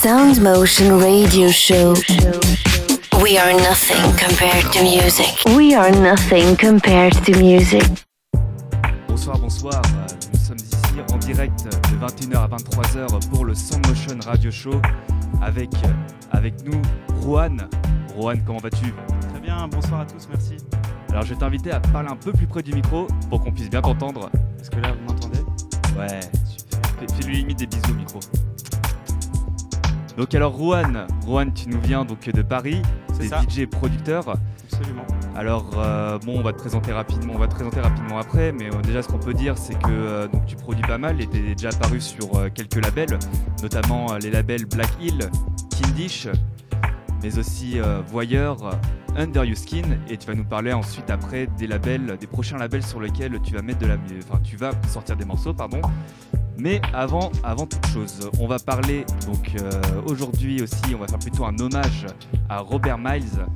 Sound Motion Radio Show. We are nothing compared to music. We are nothing compared to music. Bonsoir, bonsoir. Nous sommes ici en direct de 21h à 23h pour le Sound Motion Radio Show avec, avec nous Rohan. Rohan, comment vas-tu? Très bien, bonsoir à tous, merci. Alors je vais t'inviter à parler un peu plus près du micro pour qu'on puisse bien t'entendre. Est-ce que là vous m'entendez? Ouais, Fais-lui limite des bisous au micro. Donc alors Rohan tu nous viens donc de Paris, C'est t'es ça. DJ et producteur. Absolument. Alors euh, bon, on va te présenter rapidement, on va te présenter rapidement après, mais euh, déjà ce qu'on peut dire, c'est que euh, donc tu produis pas mal et t'es déjà apparu sur quelques labels, notamment les labels Black Hill, Kindish, mais aussi Voyeur, Under Your Skin, et tu vas nous parler ensuite après des labels, des prochains labels sur lesquels tu vas mettre de la, enfin tu vas sortir des morceaux, pardon. Mais avant, avant toute chose, on va parler donc euh, aujourd'hui aussi, on va faire plutôt un hommage à Robert Miles,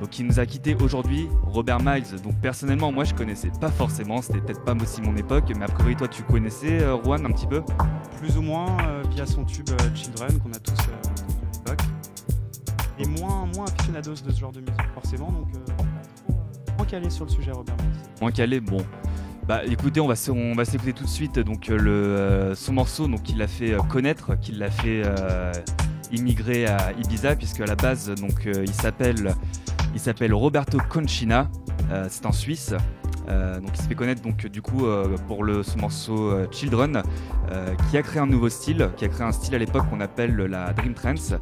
donc qui nous a quitté aujourd'hui. Robert Miles, donc personnellement moi je connaissais pas forcément, c'était peut-être pas aussi mon époque, mais a priori toi tu connaissais euh, Juan un petit peu? Plus ou moins euh, via son tube euh, Children qu'on a tous à l'époque. Et moins, moins aficionados de ce genre de musique forcément, donc moins calé sur le sujet Robert Miles. Moins calé, bon. Bah écoutez, on va on va s'écouter tout de suite donc euh, le euh, son morceau donc qu'il l'a fait euh, connaître, qu'il l'a fait immigrer à Ibiza puisque à la base donc il s'appelle il s'appelle Roberto Conchina, c'est en Suisse. Donc il se fait connaître donc du coup pour le son morceau Children qui a créé un nouveau style, qui a créé un style à l'époque qu'on appelle la Dream Trance.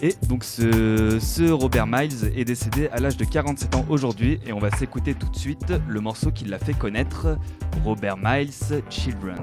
Et donc ce, Robert Miles est décédé à l'âge de 47 ans aujourd'hui et on va s'écouter tout de suite le morceau qui l'a fait connaître, Robert Miles Children.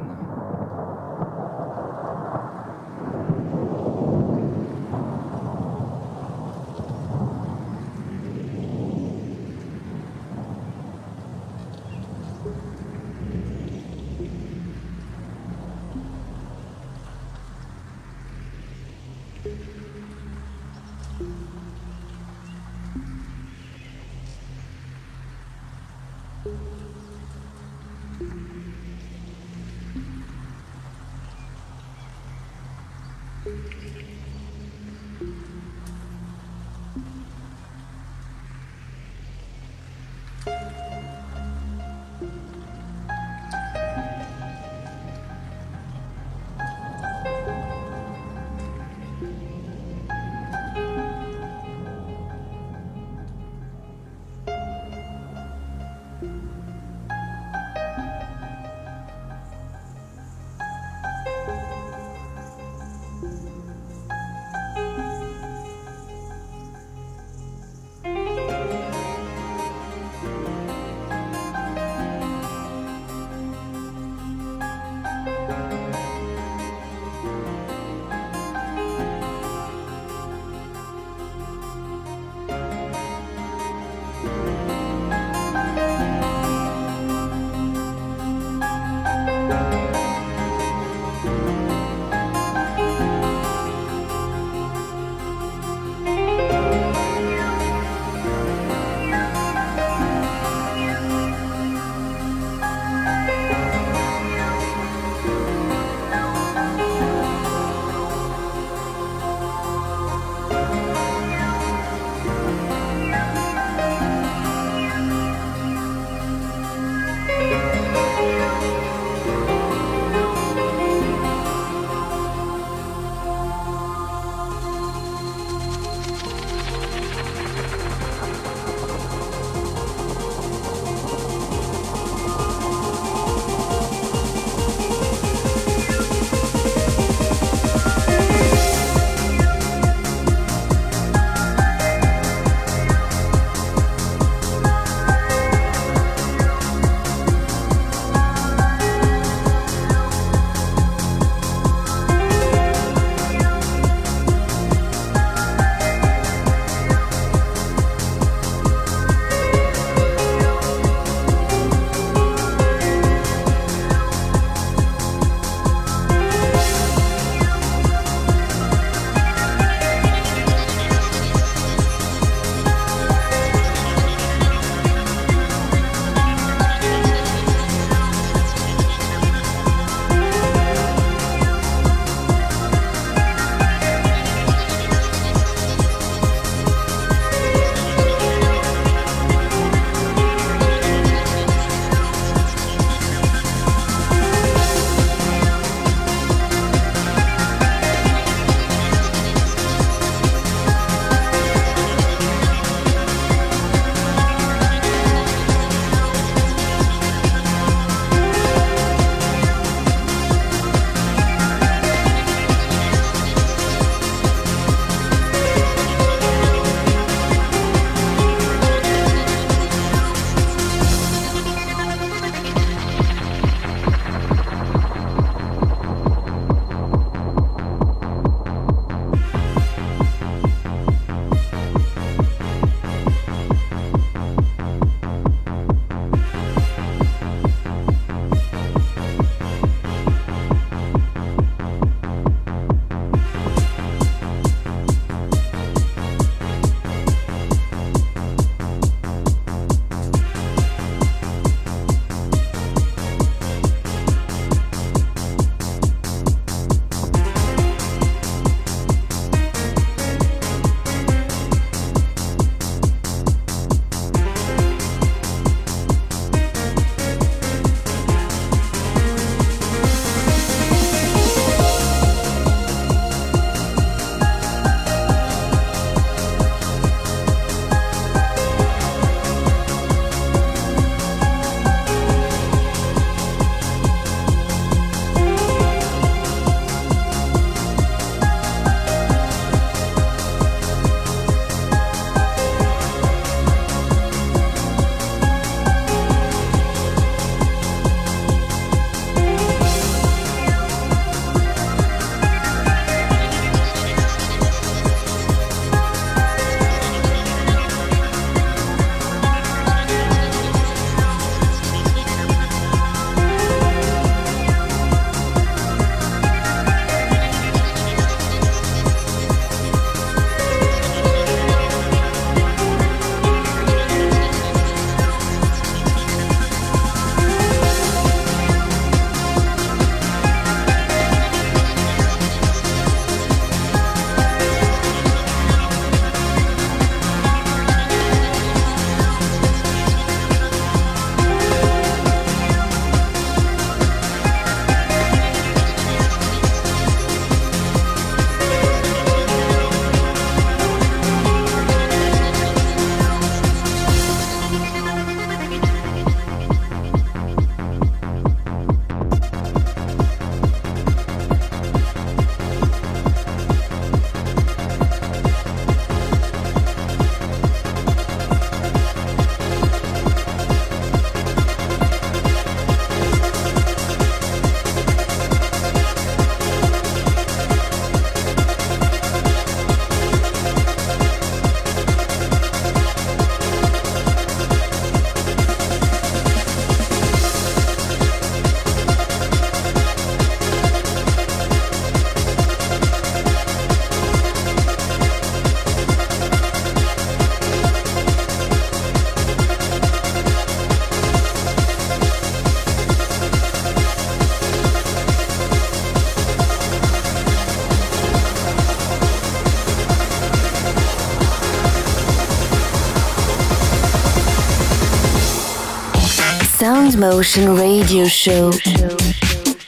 Motion Radio Show.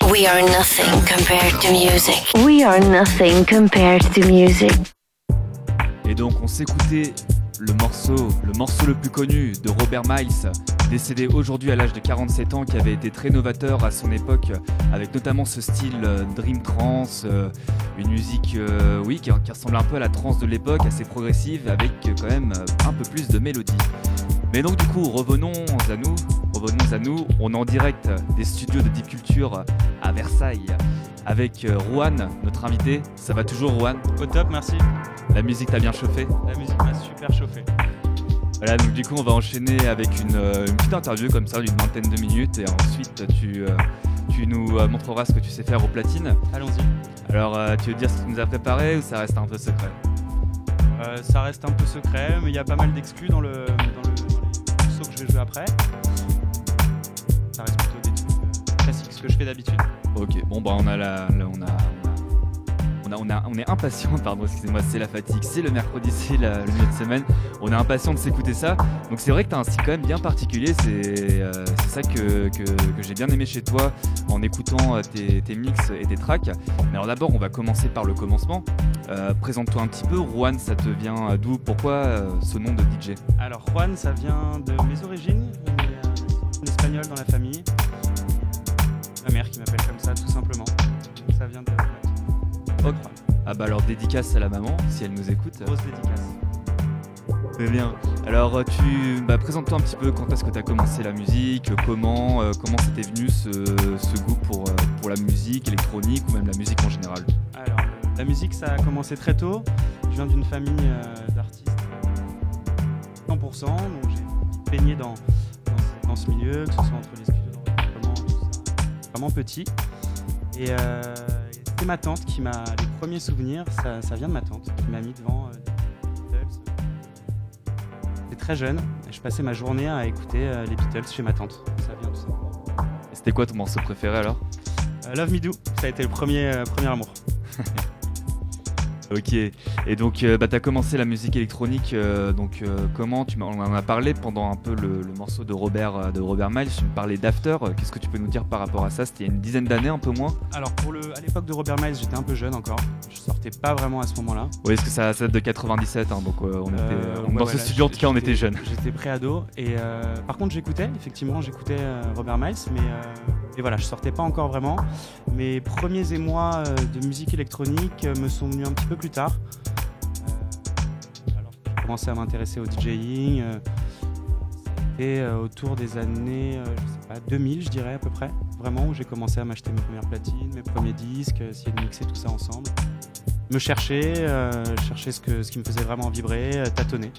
We are nothing compared to music. We are nothing compared to music. Et donc on s'écoutait le morceau, le morceau le plus connu de Robert Miles, décédé aujourd'hui à l'âge de 47 ans, qui avait été très novateur à son époque, avec notamment ce style euh, dream trance, euh, une musique, euh, oui, qui, ressemble un peu à la trance de l'époque, assez progressive, avec quand même un peu plus de mélodie. Mais donc du coup, revenons à nous, revenons à nous. On est en direct des studios de Deep Culture à Versailles avec Juan, notre invité. Ça va toujours, Juan Au top, merci. La musique t'a bien chauffé? La musique m'a super chauffé. Voilà, donc du coup, on va enchaîner avec une, petite interview comme ça d'une vingtaine de minutes et ensuite tu, tu nous montreras ce que tu sais faire au platine. Allons-y. Alors, tu veux dire ce que tu nous as préparé ou ça reste un peu secret? Ça reste un peu secret, mais il y a pas mal d'exclus dans, le, dans, le, que je vais jouer après. Ce que je fais d'habitude. Ok, bon bah on a la, on a, on a, on, a, on est impatient, pardon, excusez-moi, c'est la fatigue, c'est le mercredi, c'est le milieu de semaine. On est impatient de s'écouter ça. Donc c'est vrai que tu as un style quand même bien particulier. C'est euh, ça que, que, que j'ai bien aimé chez toi en écoutant euh, tes, tes, mix et tes tracks. Mais alors d'abord, on va commencer par le commencement. Euh, présente-toi un petit peu. Juan, ça te vient d'où? Pourquoi ce nom de DJ Alors Juan, ça vient de mes origines. On est espagnol dans la famille. Ma mère qui m'appelle comme ça, tout simplement. ça vient de ah bah alors dédicace à la maman, si elle nous écoute. Grosse dédicace. Très bien. Alors tu bah, présente-toi un petit peu quand est-ce que tu as commencé la musique, comment euh, comment c'était venu ce, goût pour, euh, pour la musique électronique ou même la musique en général? Alors la musique ça a commencé très tôt. Je viens d'une famille euh, d'artistes 100%, donc j'ai baigné dans, dans, ce milieu, que ce soit entre les vraiment petit. Et c'est ma tante qui m'a. Les premiers souvenirs, ça, vient de ma tante qui m'a mis devant euh, les Beatles. J'étais très jeune, et je passais ma journée à écouter euh, les Beatles chez ma tante. Ça vient tout simplement. C'était quoi ton morceau préféré alors? Euh, Love Me Do, ça a été le premier, premier amour. Ok, et donc euh, bah, tu as commencé la musique électronique, euh, donc euh, comment tu On en a parlé pendant un peu le, morceau de Robert, de Robert Miles, tu me parlais d'After, qu'est-ce que tu peux nous dire par rapport à ça? C'était il y a une dizaine d'années, un peu moins? Alors pour le, à l'époque de Robert Miles, j'étais un peu jeune encore, je sortais pas vraiment à ce moment-là. Oui, parce que ça, date de 97, hein, donc on était, dans ce studio en tout cas on était jeunes. J'étais pré-ado, et par contre j'écoutais, effectivement j'écoutais Robert Miles, mais et voilà, je sortais pas encore vraiment. Mes premiers émois euh, de musique électronique euh, me sont venus un petit peu plus tard. Euh, alors j'ai commencé à m'intéresser au DJing. C'était autour des années je sais pas, 2000, je dirais à peu près. Vraiment, où j'ai commencé à m'acheter mes premières platines, mes premiers disques, essayer de mixer tout ça ensemble. Me chercher, chercher ce qui me faisait vraiment vibrer, tâtonner.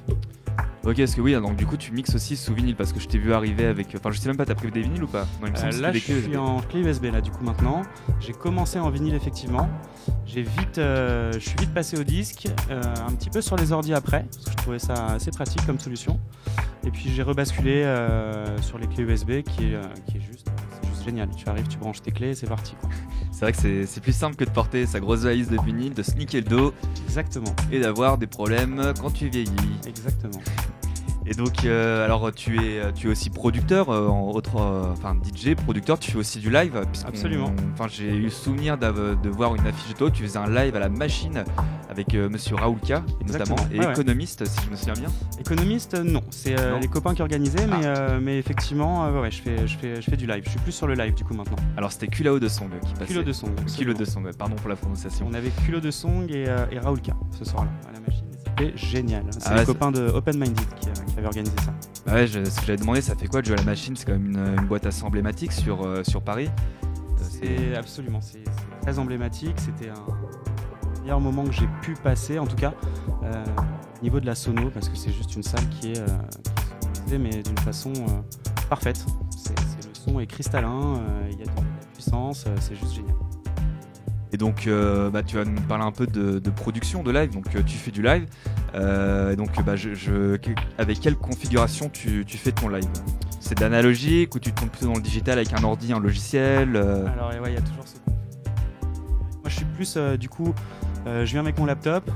Ok, est-ce que oui, donc du coup tu mixes aussi sous vinyle parce que je t'ai vu arriver avec. Enfin, je sais même pas, t'as pris des vinyles ou pas? Euh, Là, je suis en clé USB là, du coup maintenant. J'ai commencé en vinyle effectivement. J'ai vite, euh, je suis vite passé au disque, euh, un petit peu sur les ordi après, parce que je trouvais ça assez pratique comme solution. Et puis j'ai rebasculé sur les clés USB qui est, qui est juste génial. Tu arrives, tu branches tes clés, c'est parti. C'est vrai que c'est plus simple que de porter sa grosse valise de vinyle, de sneaker le dos. Exactement. Et d'avoir des problèmes quand tu vieillis. Exactement. Et donc, euh, alors tu es, tu es aussi producteur, euh, en autre, euh, enfin DJ, producteur. Tu fais aussi du live. Absolument. Enfin, j'ai eu le souvenir de voir une affiche de toi. Tu faisais un live à la machine avec Monsieur Raoulka, notamment, et économiste, si je me souviens bien. Économiste, non. C'est les copains qui organisaient, mais, ah. mais effectivement, ouais, je fais, je fais, je fais du live. Je suis plus sur le live du coup maintenant. Alors c'était Kulao de Song qui passait. Kilo de Song. Kilo de Song. Pardon pour la prononciation. On avait Kulo de Song et, et Raoulka ce soir-là à la machine. C'était génial. C'est ah les copains de Open Minded qui avait organisé ça. Bah ouais, ce que j'avais demandé, ça fait quoi de jouer à la machine? C'est quand même une, boîte assez emblématique sur, euh, sur Paris. C'est absolument, c'est très emblématique. C'était un meilleur moment que j'ai pu passer, en tout cas, euh, au niveau de la sono, parce que c'est juste une salle qui est, euh, mais d'une façon parfaite. le son est cristallin, il y a de la puissance, c'est juste génial. Et donc, euh, bah, tu vas nous parler un peu de, production de live. Donc, euh, tu fais du live. Euh, donc, bah, avec quelle configuration tu, fais ton live? C'est de l'analogique ou tu tournes plutôt dans le digital avec un ordi, un logiciel Alors, il y a toujours ce. Moi, je suis plus, du coup, je viens avec mon laptop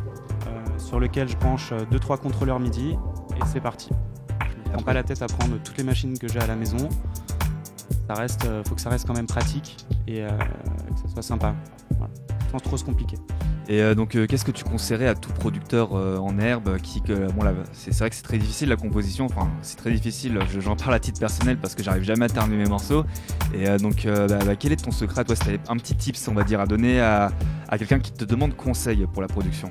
sur lequel je branche 2-3 contrôleurs MIDI et c'est parti. Je ne prends pas la tête à prendre toutes les machines que j'ai à la maison. ça reste, faut que ça reste quand même pratique et que ça soit sympa, sans trop se compliquer. Et euh, donc, euh, qu'est-ce que tu conseillerais à tout producteur euh, en herbe qui, bon, là, c'est vrai que c'est très difficile la composition. Enfin, c'est très difficile. J'en parle à titre personnel parce que j'arrive jamais à terminer mes morceaux. Et donc, bah, bah, quel est ton secret Toi, c'était un petit tips, on va dire, à donner à, quelqu'un qui te demande conseil pour la production?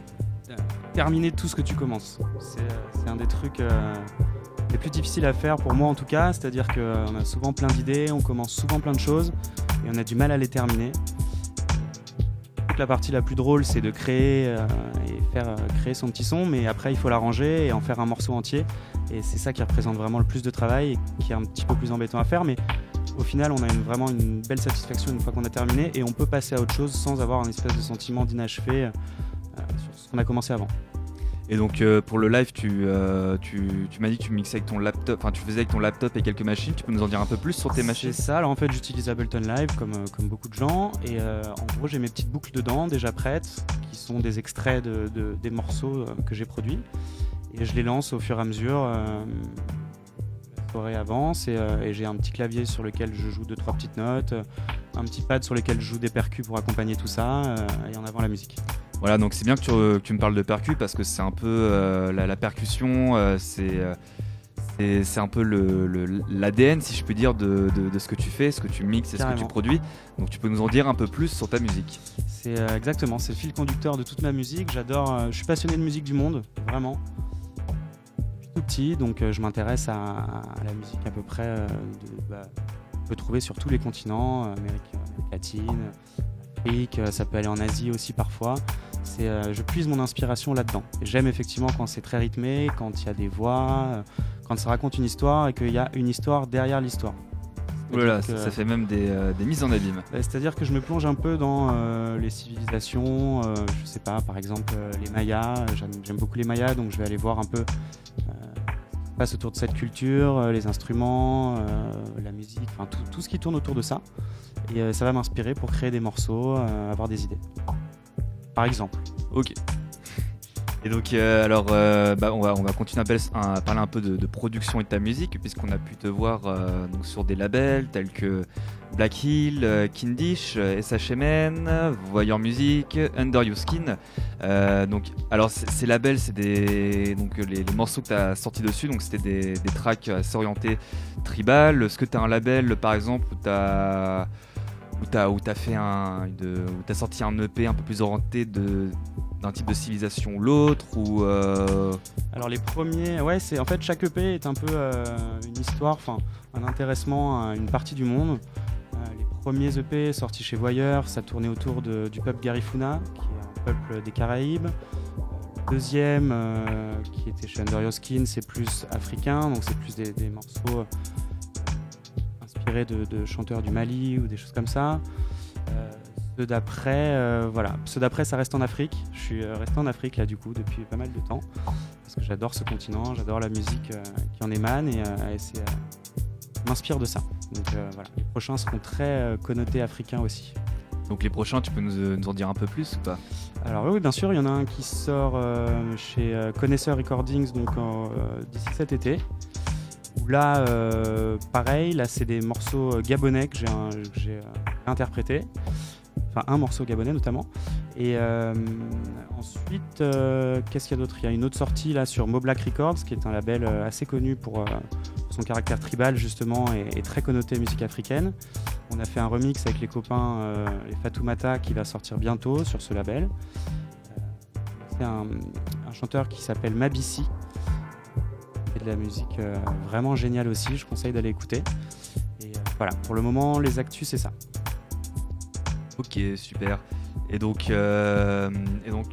Terminer tout ce que tu commences. C'est un des trucs les plus difficiles à faire pour moi en tout cas. C'est-à-dire qu'on a souvent plein d'idées, on commence souvent plein de choses et on a du mal à les terminer la partie la plus drôle, c'est de créer euh, et faire euh, créer son petit son, mais après il faut l'arranger et en faire un morceau entier. Et c'est ça qui représente vraiment le plus de travail et qui est un petit peu plus embêtant à faire, mais au final, on a vraiment une belle satisfaction une fois qu'on a terminé et on peut passer à autre chose sans avoir un espèce de sentiment d'inachevé euh, sur ce qu'on a commencé avant. Et donc euh, pour le live, euh, tu, tu, m'as dit que tu mixais avec ton laptop, enfin tu faisais avec ton laptop et quelques machines. Tu peux nous en dire un peu plus sur tes machines C'est ça. Alors en fait, j'utilise Ableton Live comme, euh, comme beaucoup de gens. Et en gros, j'ai mes petites boucles dedans déjà prêtes, qui sont des extraits de, des morceaux que j'ai produits. Et je les lance au fur et à mesure. la soirée avance et, et j'ai un petit clavier sur lequel je joue deux trois petites notes, un petit pad sur lequel je joue des percus pour accompagner tout ça et en avant la musique. Voilà, donc c'est bien que tu, me parles de percu parce que c'est un peu euh, la, percussion, euh, euh, c'est c'est un peu l'ADN, le, si je peux dire, de, ce que tu fais, ce que tu mixes et ce que tu produis. Donc tu peux nous en dire un peu plus sur ta musique. C'est exactement, c'est le fil conducteur de toute ma musique. J'adore, je suis passionné de musique du monde, vraiment. tout petit, donc je m'intéresse à, la musique à peu près. De, bah, on peut trouver sur tous les continents, Amérique latine, Afrique, ça peut aller en Asie aussi parfois. Euh, je puise mon inspiration là-dedans. J'aime effectivement quand c'est très rythmé, quand il y a des voix, euh, quand ça raconte une histoire et qu'il y a une histoire derrière l'histoire. Voilà, ça, fait même des, euh, mises en abîme. C'est-à-dire que je me plonge un peu dans les civilisations, je sais pas, par exemple les Mayas, j'aime beaucoup les Mayas, donc je vais aller voir un peu ce qui passe autour de cette culture, les instruments, la musique, enfin tout, tout, ce qui tourne autour de ça. Et ça va m'inspirer pour créer des morceaux, avoir des idées par exemple. Ok. Et donc, euh, alors, euh, bah, on, va, on va continuer à, parler un peu de, production et de ta musique, puisqu'on a pu te voir euh, donc, sur des labels tels que Black Hill, Kindish, SHMN, Voyeur Music, Under Your Skin. donc, alors, ces labels, c'est des. Donc, les, morceaux que tu as sortis dessus, donc c'était des, des, tracks assez orientés tribal. Est-ce que tu as un label, par exemple, où tu as où tu as, fait un, as sorti un EP un peu plus orienté d'un type de civilisation ou l'autre ou euh, Alors les premiers, ouais, c'est en fait chaque EP est un peu euh, une histoire, enfin un intéressement à une partie du monde. Euh, les premiers EP sortis chez Voyeur, ça tournait autour du peuple Garifuna, qui est un peuple des Caraïbes. Deuxième, qui était chez Under Your c'est plus africain, donc c'est plus des morceaux de, chanteurs du Mali ou des choses comme ça. Euh, ceux d'après, euh, voilà, ceux d'après, ça reste en Afrique. Je suis euh, resté en Afrique là du coup depuis pas mal de temps parce que j'adore ce continent, j'adore la musique qui en émane et, c'est m'inspire de ça. Donc voilà, les prochains seront très connotés africains aussi. Donc les prochains, tu peux nous, en dire un peu plus ou pas? Alors oui, bien sûr, il y en a un qui sort chez Connaisseur Recordings donc d'ici cet été là, euh, pareil, là c'est des morceaux euh, gabonais que j'ai euh, interprétés. Enfin, un morceau gabonais notamment. Et ensuite, qu'est-ce qu'il y a d'autre? Il y a une autre sortie là sur Moblack Records, qui est un label assez connu pour, son caractère tribal justement et, très connoté musique africaine. On a fait un remix avec les copains, les Fatoumata, qui va sortir bientôt sur ce label. C'est un, un chanteur qui s'appelle Mabissi, de la musique euh, vraiment géniale aussi, je conseille d'aller écouter. Et euh, voilà, pour le moment, les actus, c'est ça. Ok, super. Et donc, euh, et donc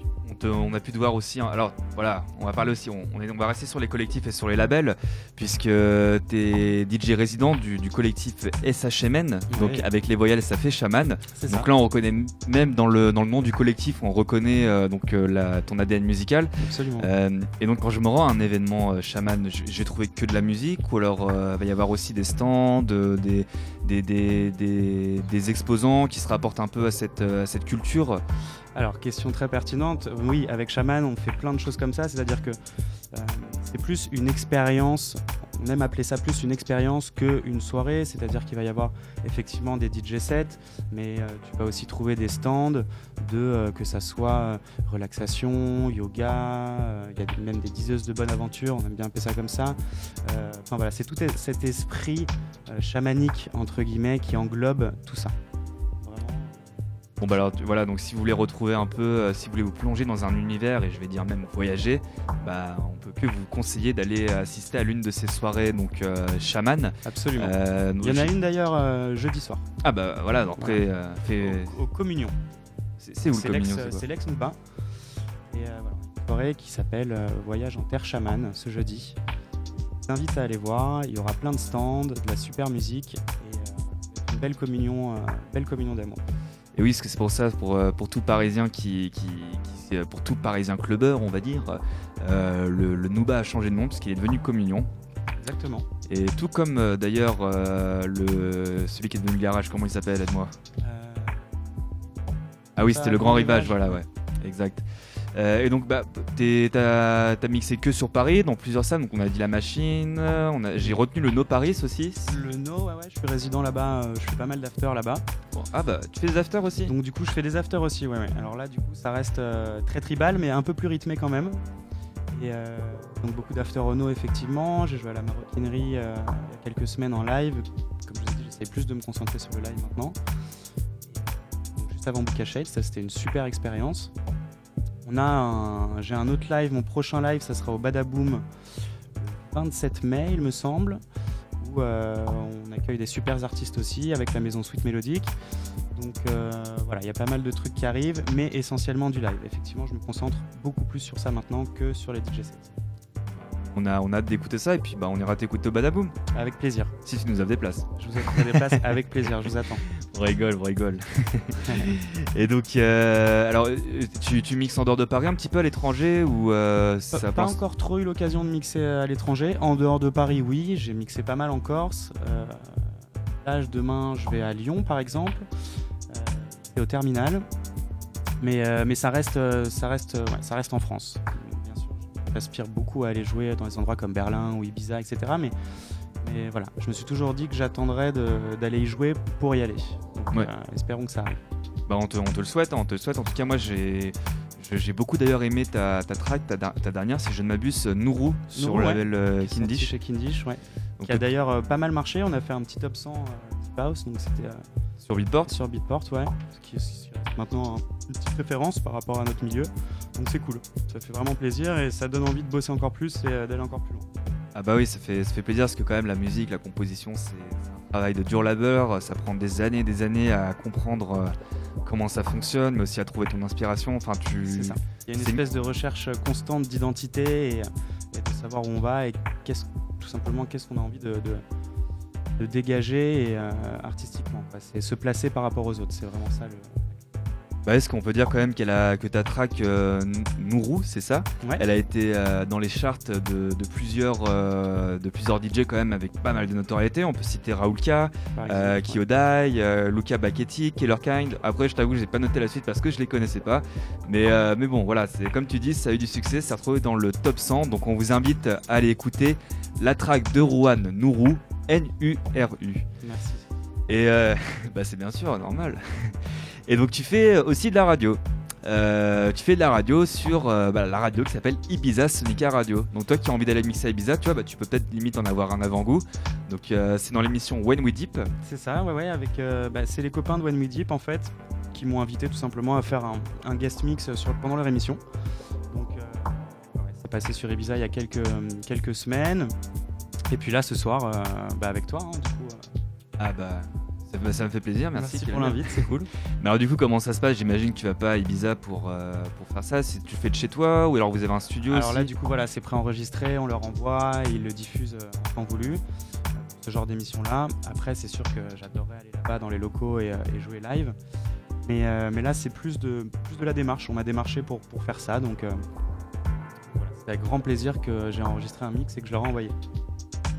on, a pu te voir aussi. Hein. alors voilà, on va parler aussi. On, on, va rester sur les collectifs et sur les labels, puisque tu es DJ résident du, collectif SHMN, donc avec les voyelles, ça fait chaman. Donc là, on reconnaît même dans le, dans le nom du collectif, on reconnaît euh, donc euh, la, ton ADN musical. Absolument. Euh, et donc, quand je me rends à un événement chaman, j'ai trouvé que de la musique, ou alors il va y avoir aussi des stands, des, exposants qui se rapportent un peu à cette, à cette culture. Alors, question très pertinente. Oui, avec Shaman, on fait plein de choses comme ça, c'est-à-dire que euh, c'est plus une expérience on aime appeler ça plus une expérience qu'une soirée, c'est-à-dire qu'il va y avoir effectivement des DJ sets, mais tu vas aussi trouver des stands de que ça soit relaxation, yoga, il y a même des diseuses de bonne aventure, on aime bien appeler ça comme ça. Enfin voilà, c'est tout cet esprit chamanique entre guillemets qui englobe tout ça. Bon bah alors voilà donc si vous voulez retrouver un peu, euh, si vous voulez vous plonger dans un univers et je vais dire même voyager, bah on peut que vous conseiller d'aller assister à l'une de ces soirées donc euh, chaman. Absolument. Euh, Il y en a une d'ailleurs jeudi soir. Ah bah voilà après fait... au, Communion. C'est où le Communion C'est l'ex pas Et voilà une soirée qui s'appelle Voyage en terre chamane ce jeudi. Je t'invite à aller voir. Il y aura plein de stands, de la super musique et une belle communion, belle communion d'amour. Et oui, c'est pour ça, pour, euh, pour tout Parisien qui, qui, pour tout Parisien clubbeur, on va dire, euh, le, le Nouba a changé de nom parce qu'il est devenu Communion. Exactement. Et tout comme euh, d'ailleurs le celui qui est devenu le garage, comment il s'appelle, aide-moi. ah oui, c'était le grand rivage, voilà, ouais, exact. Euh, et donc, bah, t'as as mixé que sur Paris, dans plusieurs salles. Donc, on a dit la machine. J'ai retenu le No Paris aussi. Le No, ouais, ouais. Je suis résident là-bas. Euh, je fais pas mal d'after là-bas. ah bah, tu fais des afters aussi? Donc, du coup, je fais des afters aussi. Ouais, ouais. Alors là, du coup, ça reste euh, très tribal, mais un peu plus rythmé quand même. Et donc, beaucoup d'after No, effectivement. J'ai joué à la maroquinerie il y a quelques semaines en live. Comme je vous ai dit, j'essaie plus de me concentrer sur le live maintenant. juste avant Shade, ça c'était une super expérience. On a j'ai un autre live, mon prochain live, ça sera au Badaboom le 27 mai, il me semble, où euh, on accueille des super artistes aussi avec la maison Sweet Mélodique. Donc euh, voilà, il y a pas mal de trucs qui arrivent, mais essentiellement du live. Effectivement, je me concentre beaucoup plus sur ça maintenant que sur les DJ sets. On a, on a hâte d'écouter ça et puis bah, on ira t'écouter au Badaboom. Avec plaisir. Si tu nous as des places. Je vous offre des places avec plaisir, je vous attends. On rigole, on rigole. et donc, euh, alors, tu, tu, mixes en dehors de Paris un petit peu à l'étranger ou euh, ça Pas, encore trop eu l'occasion de mixer à l'étranger. En dehors de Paris, oui, j'ai mixé pas mal en Corse. Euh, là, demain, je vais à Lyon, par exemple, et au terminal. Mais, mais ça reste, ça reste, ça reste en France. J'aspire beaucoup à aller jouer dans des endroits comme Berlin ou Ibiza, etc. Mais mais voilà, je me suis toujours dit que j'attendrais d'aller y jouer pour y aller. Euh, espérons que ça arrive. Bah on, te, on te le souhaite, hein, on te le souhaite. En tout cas, moi j'ai j'ai beaucoup d'ailleurs aimé ta, ta track, ta, ta dernière, si je ne m'abuse, Nourou sur le label euh, Kindish. Chez Kindish, ouais. qui a d'ailleurs euh, pas mal marché. On a fait un petit top 100 Deep House, donc c'était sur Beatport. Sur Beatport, ouais. Ce qui, est maintenant une petite référence par rapport à notre milieu. Donc c'est cool. Ça fait vraiment plaisir et ça donne envie de bosser encore plus et d'aller encore plus loin. Ah bah oui, ça fait, ça fait plaisir parce que quand même la musique, la composition, c'est un travail de dur labeur. Ça prend des années, des années à comprendre euh, comment ça fonctionne, mais aussi à trouver ton inspiration. Enfin, tu. C'est ça. Il y a une espèce de recherche constante d'identité et, de savoir où on va et tout simplement qu'est-ce qu'on a envie de, de, dégager et, euh, artistiquement. C'est se placer par rapport aux autres. C'est vraiment ça le, bah, est-ce qu'on peut dire quand même qu'elle a, que ta track euh, Nourou, c'est ça Elle a été euh, dans les charts de, plusieurs, euh, de plusieurs DJ quand même avec pas mal de notoriété. On peut citer Raoulka, euh, Kyodai, Luca Baketi, Killer Kind. Après, je t'avoue, j'ai pas noté la suite parce que je les connaissais pas. Mais, mais bon, voilà, c'est comme tu dis, ça a eu du succès, ça s'est retrouvé dans le top 100. Donc on vous invite à aller écouter la track de Rouane Nourou, N-U-R-U. Merci. Et bah, c'est bien sûr normal. Et donc tu fais aussi de la radio. Euh, tu fais de la radio sur euh, bah, la radio qui s'appelle Ibiza Sonica Radio. Donc toi qui as envie d'aller mixer à Ibiza, tu vois, bah, tu peux peut-être limite en avoir un avant-goût. Donc euh, c'est dans l'émission When We Deep. C'est ça, ouais, ouais. Avec, bah, c'est les copains de When We Deep en fait qui m'ont invité tout simplement à faire un, guest mix sur, pendant leur émission. Donc c'est passé sur Ibiza il y a quelques, quelques semaines. Et puis là ce soir, bah, avec toi, hein, du coup. Ah bah ça, me fait plaisir, merci. Merci pour l'invite, c'est cool. Mais alors du coup, comment ça se passe? J'imagine que tu vas pas à Ibiza pour, euh, pour faire ça. Si tu fais de chez toi ou alors vous avez un studio Alors là, du coup, voilà, c'est préenregistré, on leur envoie, ils le diffusent euh, en temps voulu. Ce genre d'émission-là. Après, c'est sûr que j'adorerais aller là-bas dans les locaux et, euh, jouer live. Mais, mais là, c'est plus de, plus de la démarche. On m'a démarché pour, pour faire ça. Donc voilà, c'est avec grand plaisir que j'ai enregistré un mix et que je leur ai envoyé.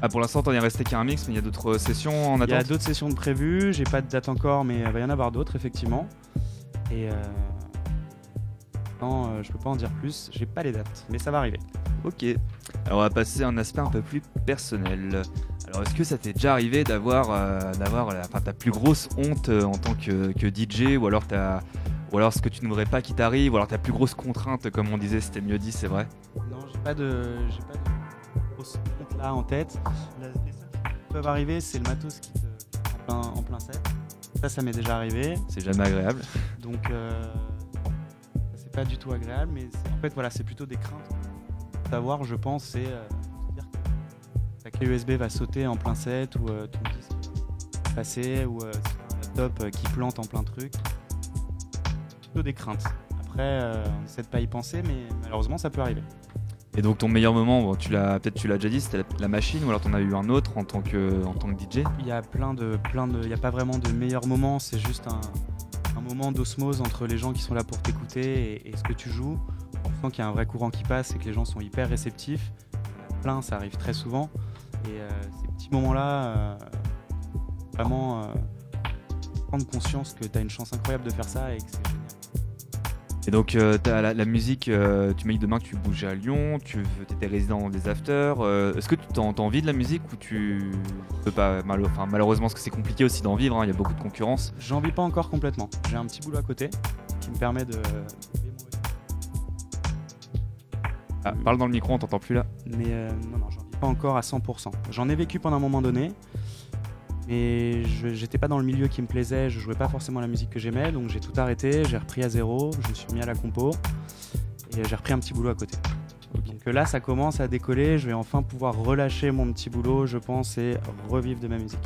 Ah, pour l'instant, t'en es resté qu'un mix, mais il y a d'autres sessions en attente Il y a d'autres sessions de prévues, j'ai pas de date encore, mais il va y en avoir d'autres, effectivement. Et euh... non, euh, je peux pas en dire plus, j'ai pas les dates, mais ça va arriver. Ok. Alors on va passer à un aspect un peu plus personnel. Alors est-ce que ça t'est déjà arrivé d'avoir euh, d'avoir enfin, ta plus grosse honte euh, en tant que, que DJ ou alors t'as ou alors ce que tu n'aimerais pas qui t'arrive ou alors ta plus grosse contrainte comme on disait c'était mieux dit c'est vrai? Non j'ai pas de j'ai pas de grosse là en tête. les seules qui peuvent arriver c'est le matos qui te en plein, en plein set. Ça ça m'est déjà arrivé. C'est jamais agréable. Donc euh, c'est pas du tout agréable mais en fait voilà c'est plutôt des craintes savoir, je pense, c'est euh, dire que ta clé USB va sauter en plein set ou euh, ton disque va passer ou euh, un laptop qui plante en plein truc. Plutôt des craintes. Après, on essaie de pas y penser, mais malheureusement, ça peut arriver. Et donc ton meilleur moment, tu l'as peut-être tu l'as déjà dit, c'était la, machine ou alors t'en as eu un autre en tant que en tant que DJ Il y a plein de plein de, il y a pas vraiment de meilleur moment, c'est juste un, moment d'osmose entre les gens qui sont là pour t'écouter et, ce que tu joues on sent qu'il y a un vrai courant qui passe et que les gens sont hyper réceptifs. Plein, ça arrive très souvent. Et euh, ces petits moments-là, euh, vraiment euh, prendre conscience que tu as une chance incroyable de faire ça et que c'est. Et donc as la, musique, tu m'as dit demain que tu bougeais à Lyon, tu étais résident des afters. Est-ce que tu as, envie de la musique ou tu peux pas enfin, Malheureusement, parce que c'est compliqué aussi d'en vivre, hein, il y a beaucoup de concurrence. J'en vis pas encore complètement. J'ai un petit boulot à côté qui me permet de ah, parle dans le micro, on t'entend plus là. Mais euh, non, non, j'en vis pas encore à 100%. J'en ai vécu pendant un moment donné, mais j'étais pas dans le milieu qui me plaisait, je jouais pas forcément la musique que j'aimais, donc j'ai tout arrêté, j'ai repris à zéro, je me suis mis à la compo et j'ai repris un petit boulot à côté. Donc là, ça commence à décoller, je vais enfin pouvoir relâcher mon petit boulot, je pense, et revivre de ma musique.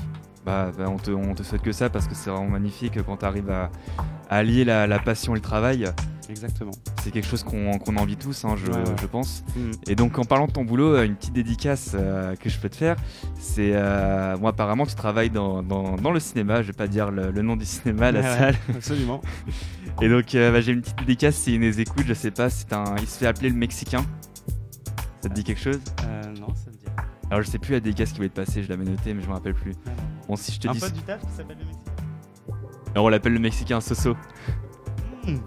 Bah, bah on, te, on te souhaite que ça parce que c'est vraiment magnifique quand tu arrives à, allier la, passion et le travail. Exactement. C'est quelque chose qu'on envie tous, hein, je, pense. Mm. Et donc, en parlant de ton boulot, une petite dédicace euh, que je peux te faire, c'est euh, moi apparemment tu travailles dans, le cinéma. Je vais pas dire le, nom du cinéma, la salle. absolument. Et donc, euh, bah, j'ai une petite dédicace. Si les écoute, je sais pas, c'est un, il se fait appeler le Mexicain. Ça te dit quelque chose? Non, ça me dit. Alors, je sais plus la dédicace qui va être passée. Je l'avais noté, mais je me rappelle plus. Ah bon, si je te un dis. Un pote du taf qui s'appelle le Mexicain. Alors, on l'appelle le Mexicain Soso. Hmm.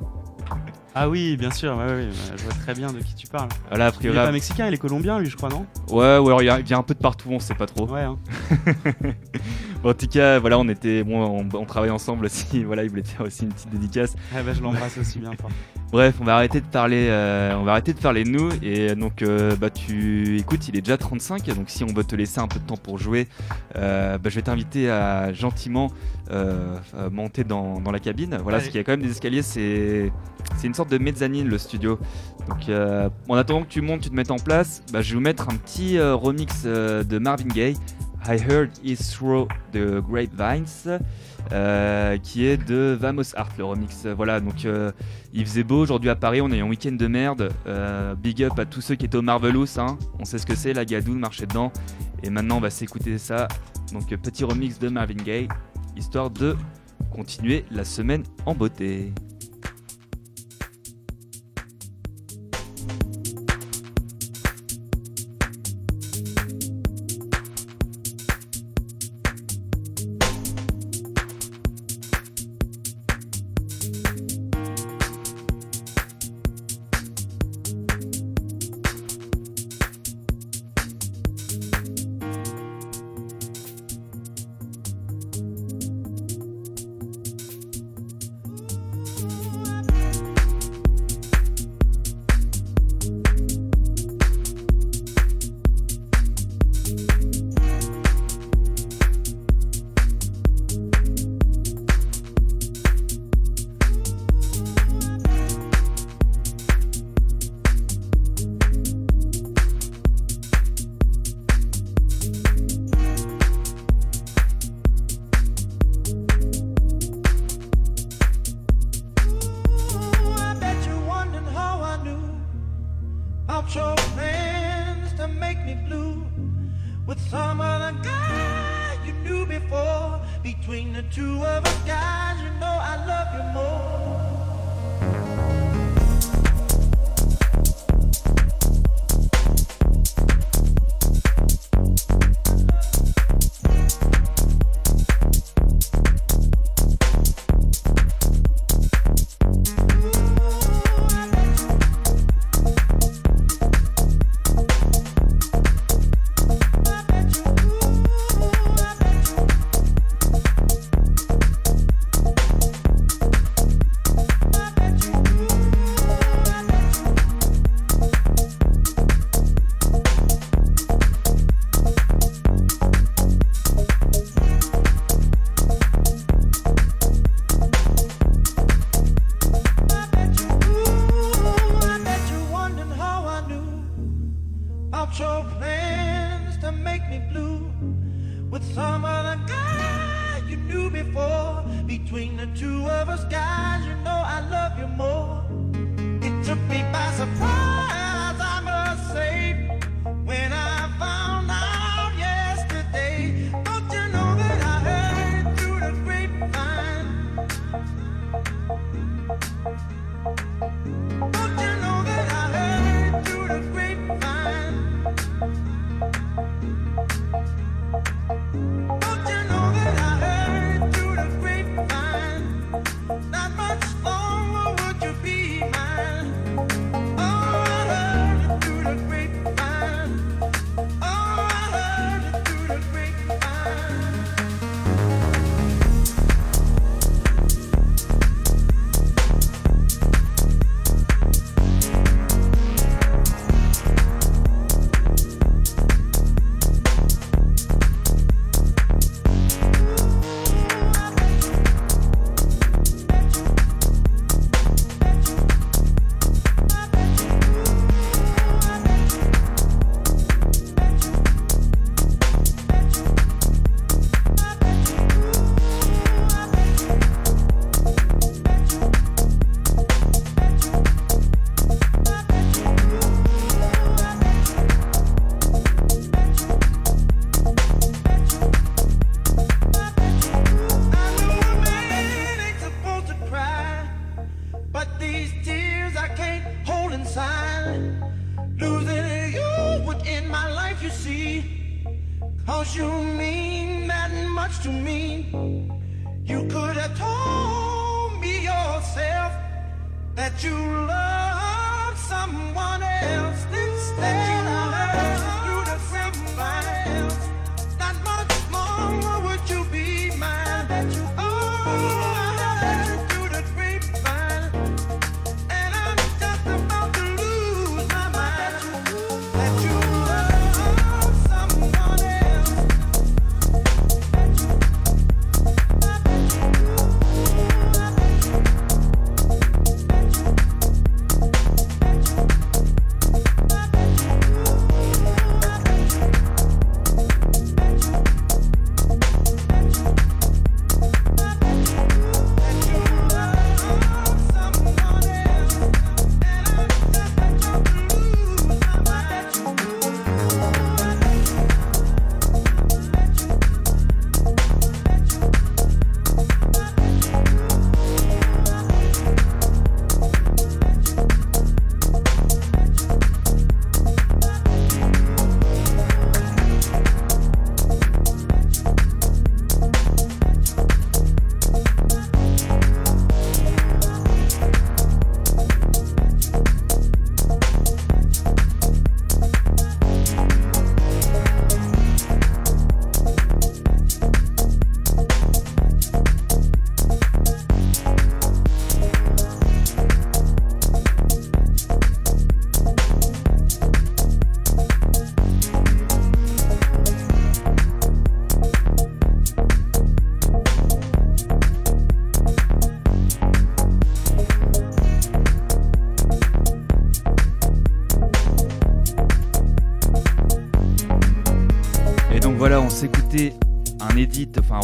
Ah oui, bien sûr, je vois très bien de qui tu parles. Voilà, il est pas mexicain, il est colombien, lui, je crois, non? Ouais, ou alors il vient un peu de partout, on sait pas trop. Ouais. Hein. en tout cas, voilà, on était, bon, on, travaille ensemble aussi. Voilà, il voulait faire aussi une petite dédicace. Ah bah, je l'embrasse aussi bien fort. Bref, on va arrêter de parler, euh, on va arrêter de parler de nous et donc euh, bah tu écoutes, il est déjà 35, donc si on veut te laisser un peu de temps pour jouer, euh, bah, je vais t'inviter à gentiment monter dans, dans, la cabine. Voilà, parce qu'il y a quand même des escaliers, c'est c'est une sorte de mezzanine le studio. Donc en attendant que tu montes, tu te mettes en place, bah, je vais vous mettre un petit remix de Marvin Gaye. I Heard Is Through the Grapevines, euh, qui est de Vamos Art, le remix. Voilà, donc euh, il faisait beau aujourd'hui à Paris, on est en week-end de merde. Euh, big up à tous ceux qui étaient au Marvelous, hein. on sait ce que c'est, la gadoune marchait dedans. Et maintenant, on va s'écouter ça. Donc, petit remix de Marvin Gaye, histoire de continuer la semaine en beauté.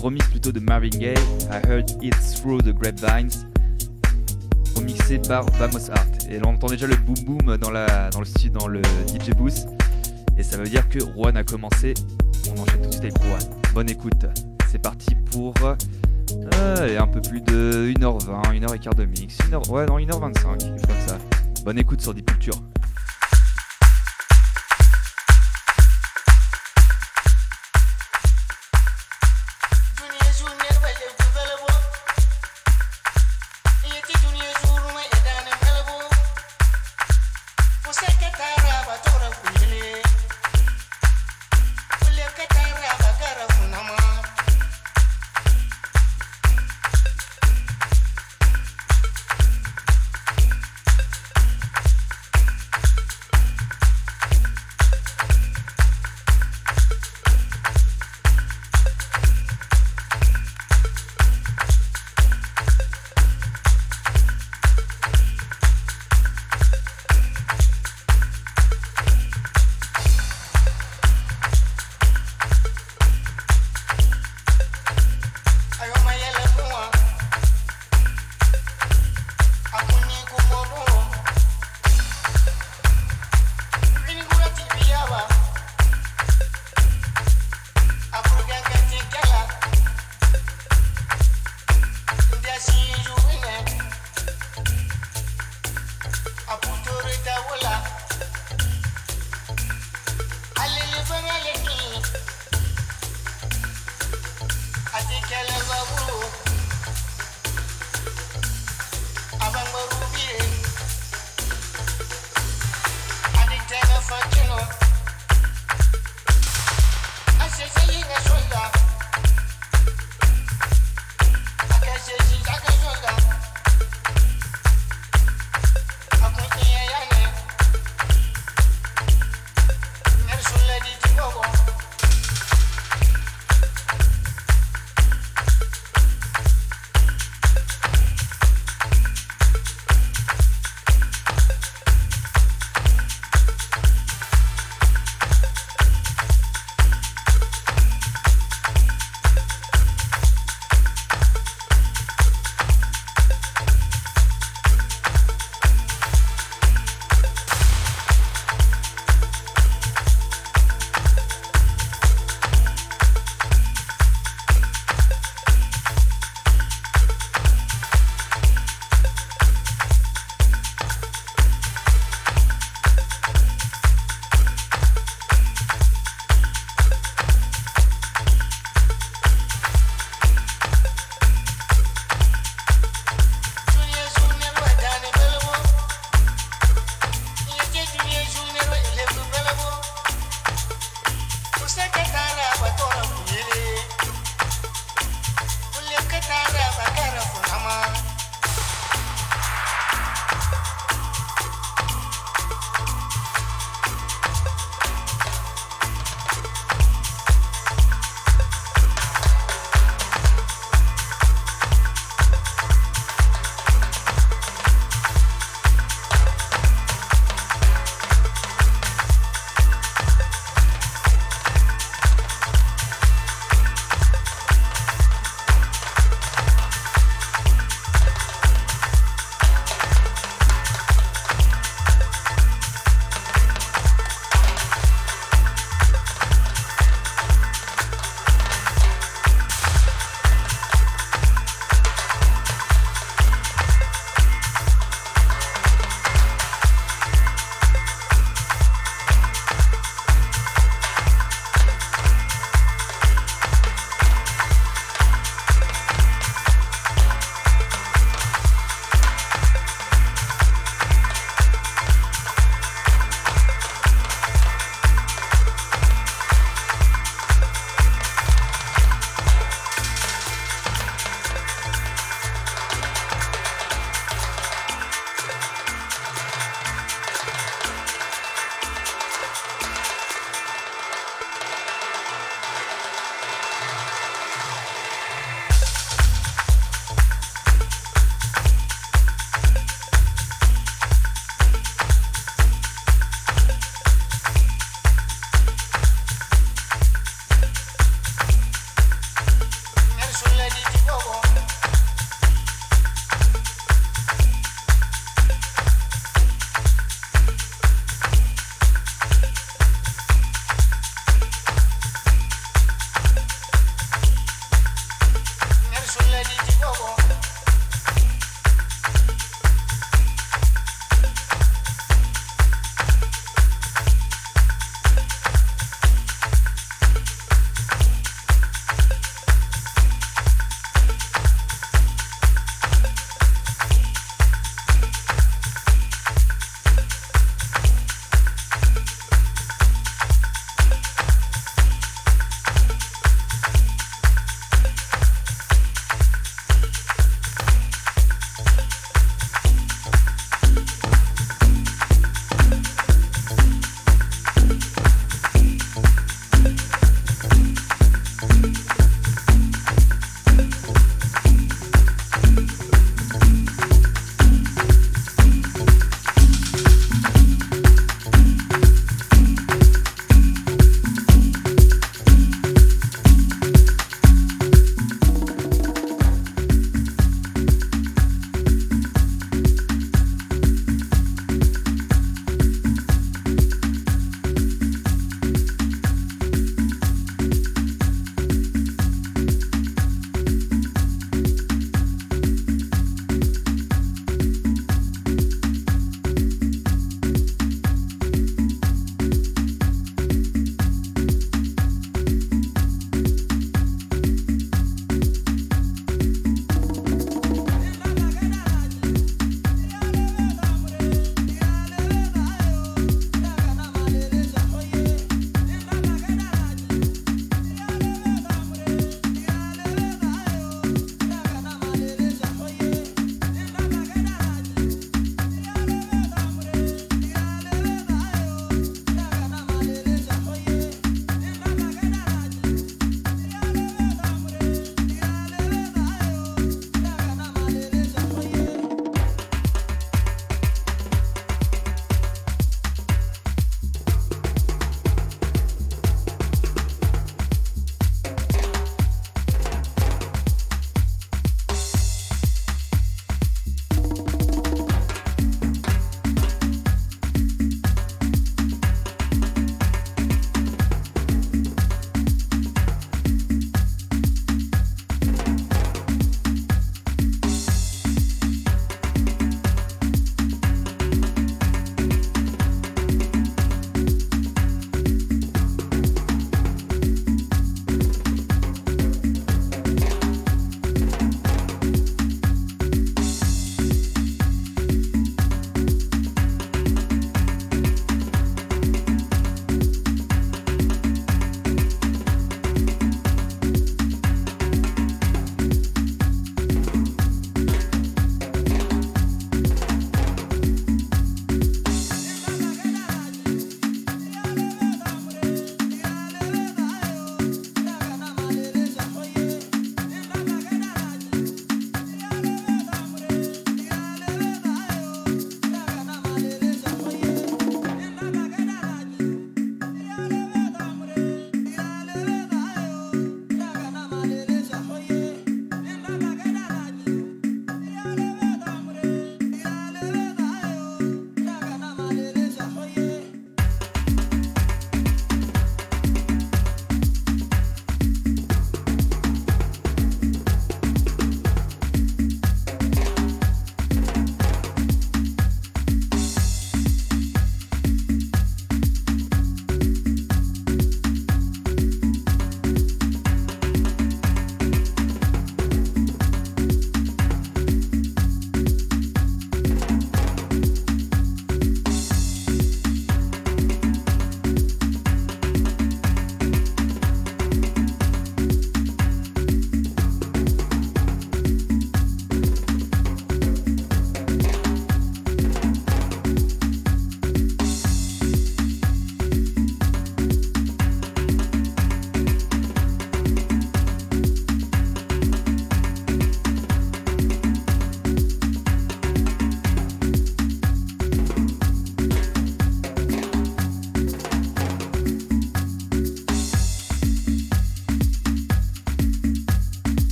Remix plutôt de Marvin Gaye, I Heard It Through the Grapevines, remixé par Vamos Art. Et là on entend déjà le boom boom dans, la, dans, le, dans le DJ booth. Et ça veut dire que Juan a commencé. On enchaîne tout de suite avec Juan. Bonne écoute. C'est parti pour euh, un peu plus de 1h20, 1h15 de mix. 1h, ouais, non, 1h25, comme ça. Bonne écoute sur Deep Culture.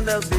kind of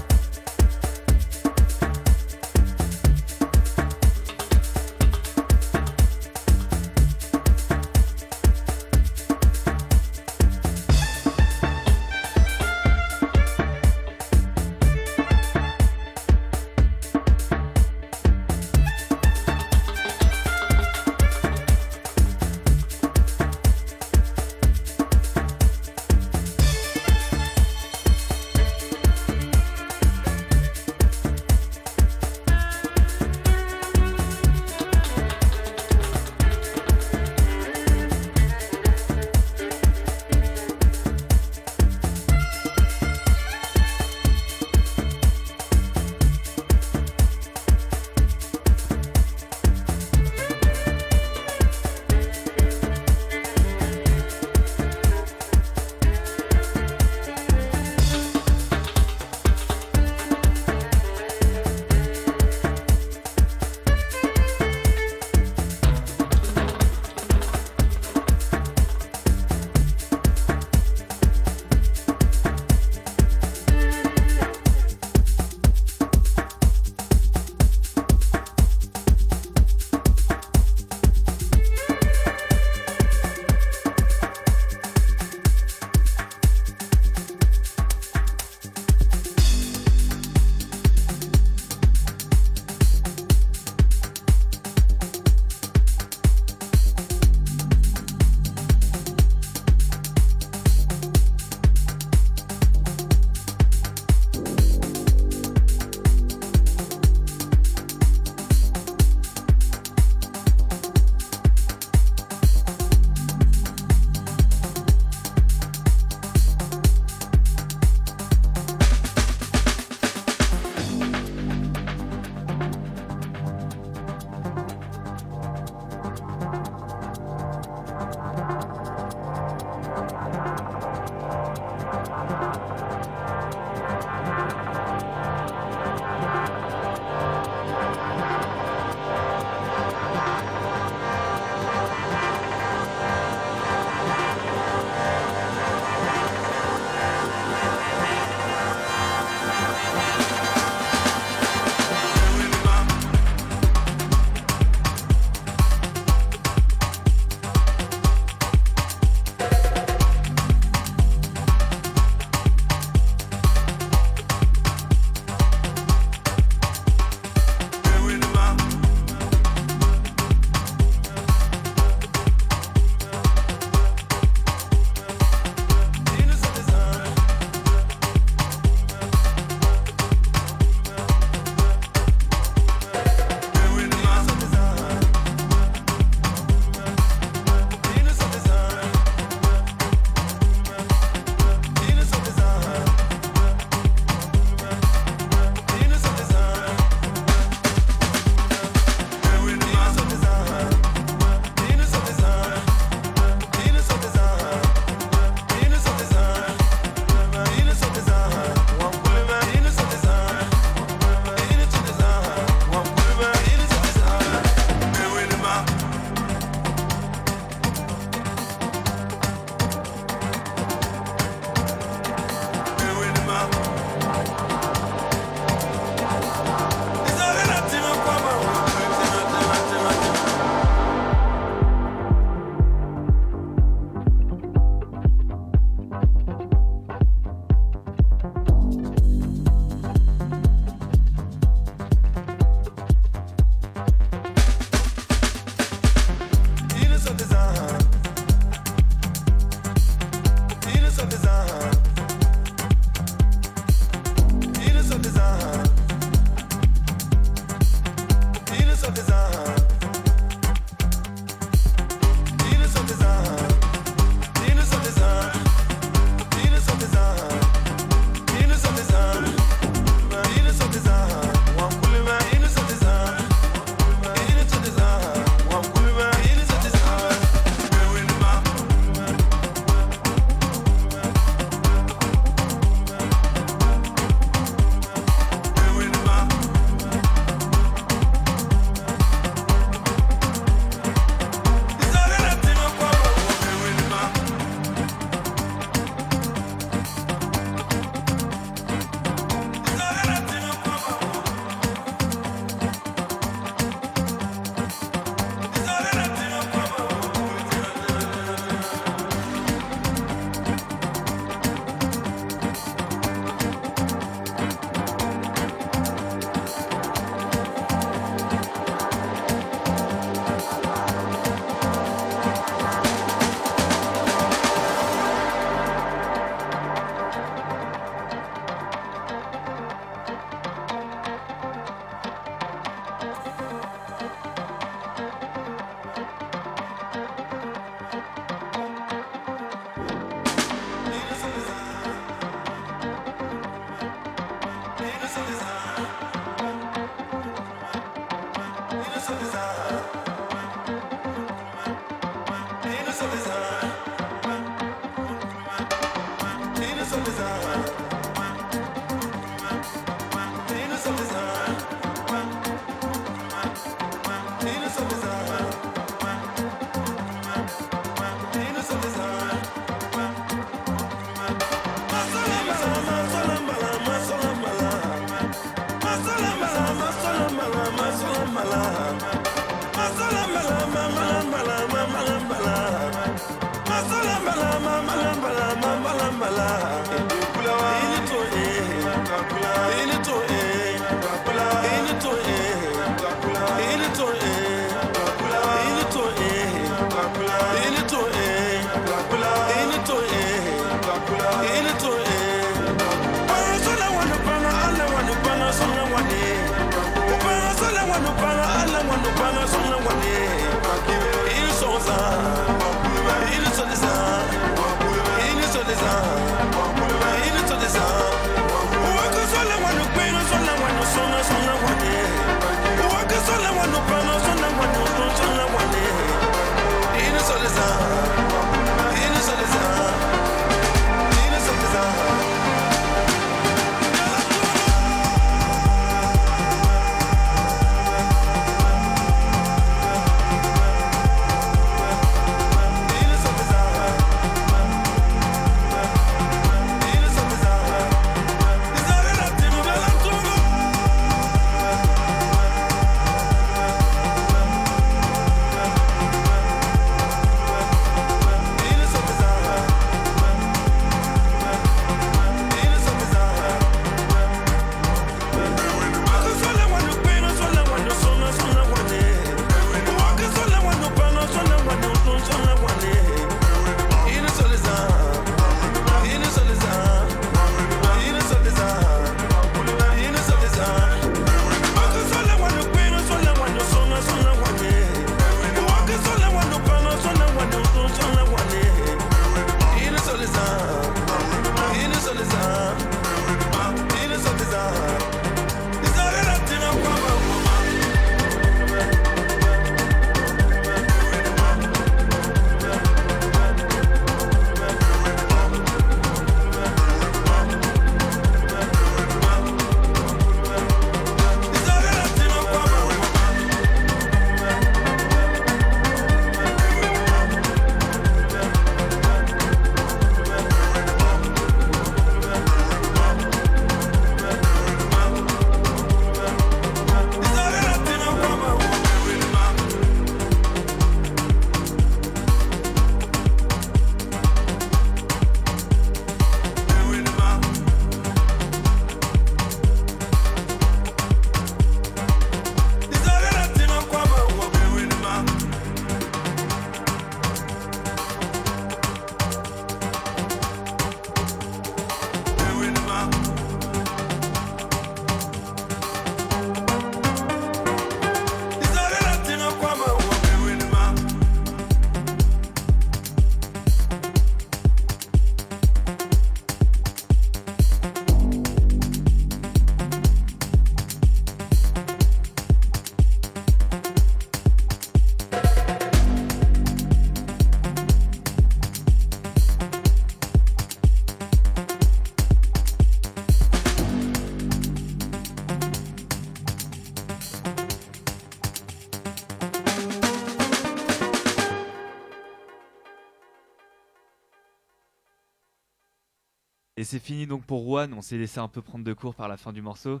c'est fini donc pour Juan. On s'est laissé un peu prendre de cours par la fin du morceau.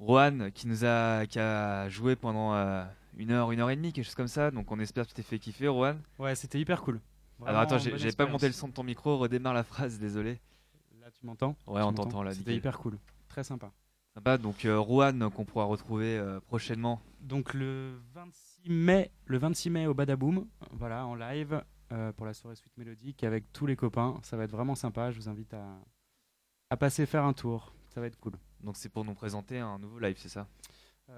Juan qui nous a, qui a joué pendant euh, une heure, une heure et demie, quelque chose comme ça. Donc on espère que tu t'es fait kiffer, Juan. Ouais, c'était hyper cool. Alors attends, j'ai pas monté le son de ton micro. Redémarre la phrase, désolé. Là, tu m'entends? Ouais, on t'entend là. C'était hyper cool. Très sympa. Sympa. Donc euh, Juan qu'on pourra retrouver euh, prochainement. Donc le 26 mai, le 26 mai au Badaboom, voilà, en live. pour la soirée suite mélodique avec tous les copains. Ça va être vraiment sympa. Je vous invite à, à passer faire un tour. Ça va être cool. Donc c'est pour nous présenter un nouveau live, c'est ça?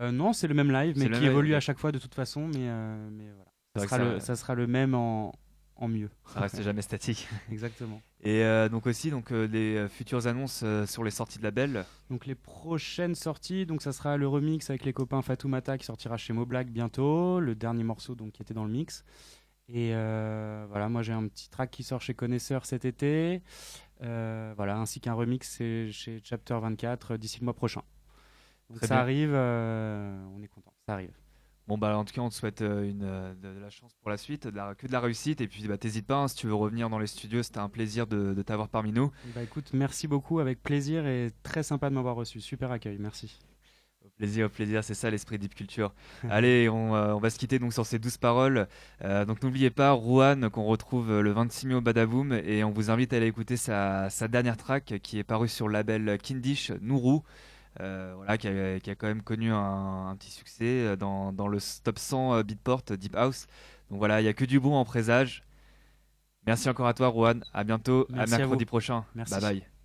Euh, Non, c'est le même live, mais qui évolue à chaque fois de toute façon. Mais, euh, mais voilà. Ça sera, le, ça... sera, le, même en, en mieux. Ça reste jamais statique. Exactement. Et euh, donc aussi donc les futures annonces sur les sorties de label. Donc les prochaines sorties, donc ça sera le remix avec les copains Fatoumata qui sortira chez Moblack bientôt, le dernier morceau donc qui était dans le mix. Et voilà, moi j'ai un petit track qui sort chez Connaisseur cet été. Euh, voilà, ainsi qu'un remix chez Chapter 24 d'ici le mois prochain. Donc ça arrive, on est content, ça arrive. Bon bah en tout cas on te souhaite une, de, la chance pour la suite, que de la réussite et puis bah, t'hésites pas hein, si tu veux revenir dans les studios, c'était un plaisir de, de t'avoir parmi nous. Bah écoute, merci beaucoup, avec plaisir et très sympa de m'avoir reçu, super accueil, merci. Plaisir, plaisir, c'est ça l'esprit Deep Culture. Allez, on, euh, on, va se quitter donc sur ces douze paroles. Euh, donc n'oubliez pas Rouen qu'on retrouve le 26 mai au Badaboom et on vous invite à aller écouter sa, sa dernière track qui est parue sur le label Kindish, Nourou. Euh, voilà, qui a, qui a, quand même connu un, petit succès dans, dans, le top 100 Beatport Deep House. Donc voilà, il n'y a que du bon en présage. Merci encore à toi, Rouen. À bientôt, à mercredi prochain. Bye bye.